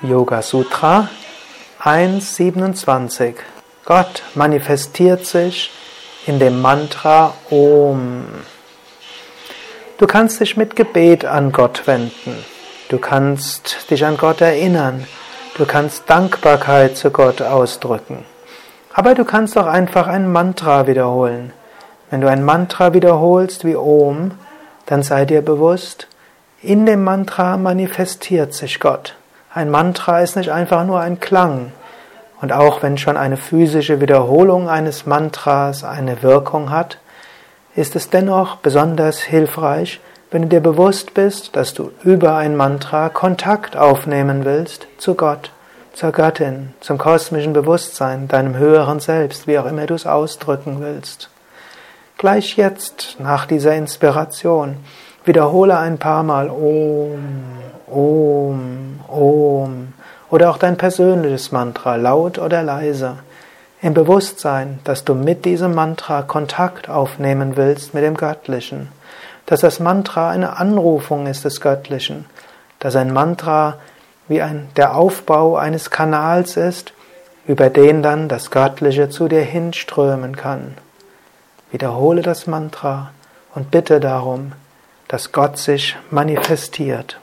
Yoga Sutra 1.27 Gott manifestiert sich in dem Mantra Om. Du kannst dich mit Gebet an Gott wenden. Du kannst dich an Gott erinnern. Du kannst Dankbarkeit zu Gott ausdrücken. Aber du kannst auch einfach ein Mantra wiederholen. Wenn du ein Mantra wiederholst wie Om, dann sei dir bewusst, in dem Mantra manifestiert sich Gott. Ein Mantra ist nicht einfach nur ein Klang. Und auch wenn schon eine physische Wiederholung eines Mantras eine Wirkung hat, ist es dennoch besonders hilfreich, wenn du dir bewusst bist, dass du über ein Mantra Kontakt aufnehmen willst zu Gott, zur Göttin, zum kosmischen Bewusstsein, deinem höheren Selbst, wie auch immer du es ausdrücken willst. Gleich jetzt, nach dieser Inspiration, wiederhole ein paar Mal Om, Om, oder auch dein persönliches Mantra, laut oder leise, im Bewusstsein, dass du mit diesem Mantra Kontakt aufnehmen willst mit dem Göttlichen, dass das Mantra eine Anrufung ist des Göttlichen, dass ein Mantra wie ein, der Aufbau eines Kanals ist, über den dann das Göttliche zu dir hinströmen kann. Wiederhole das Mantra und bitte darum, dass Gott sich manifestiert.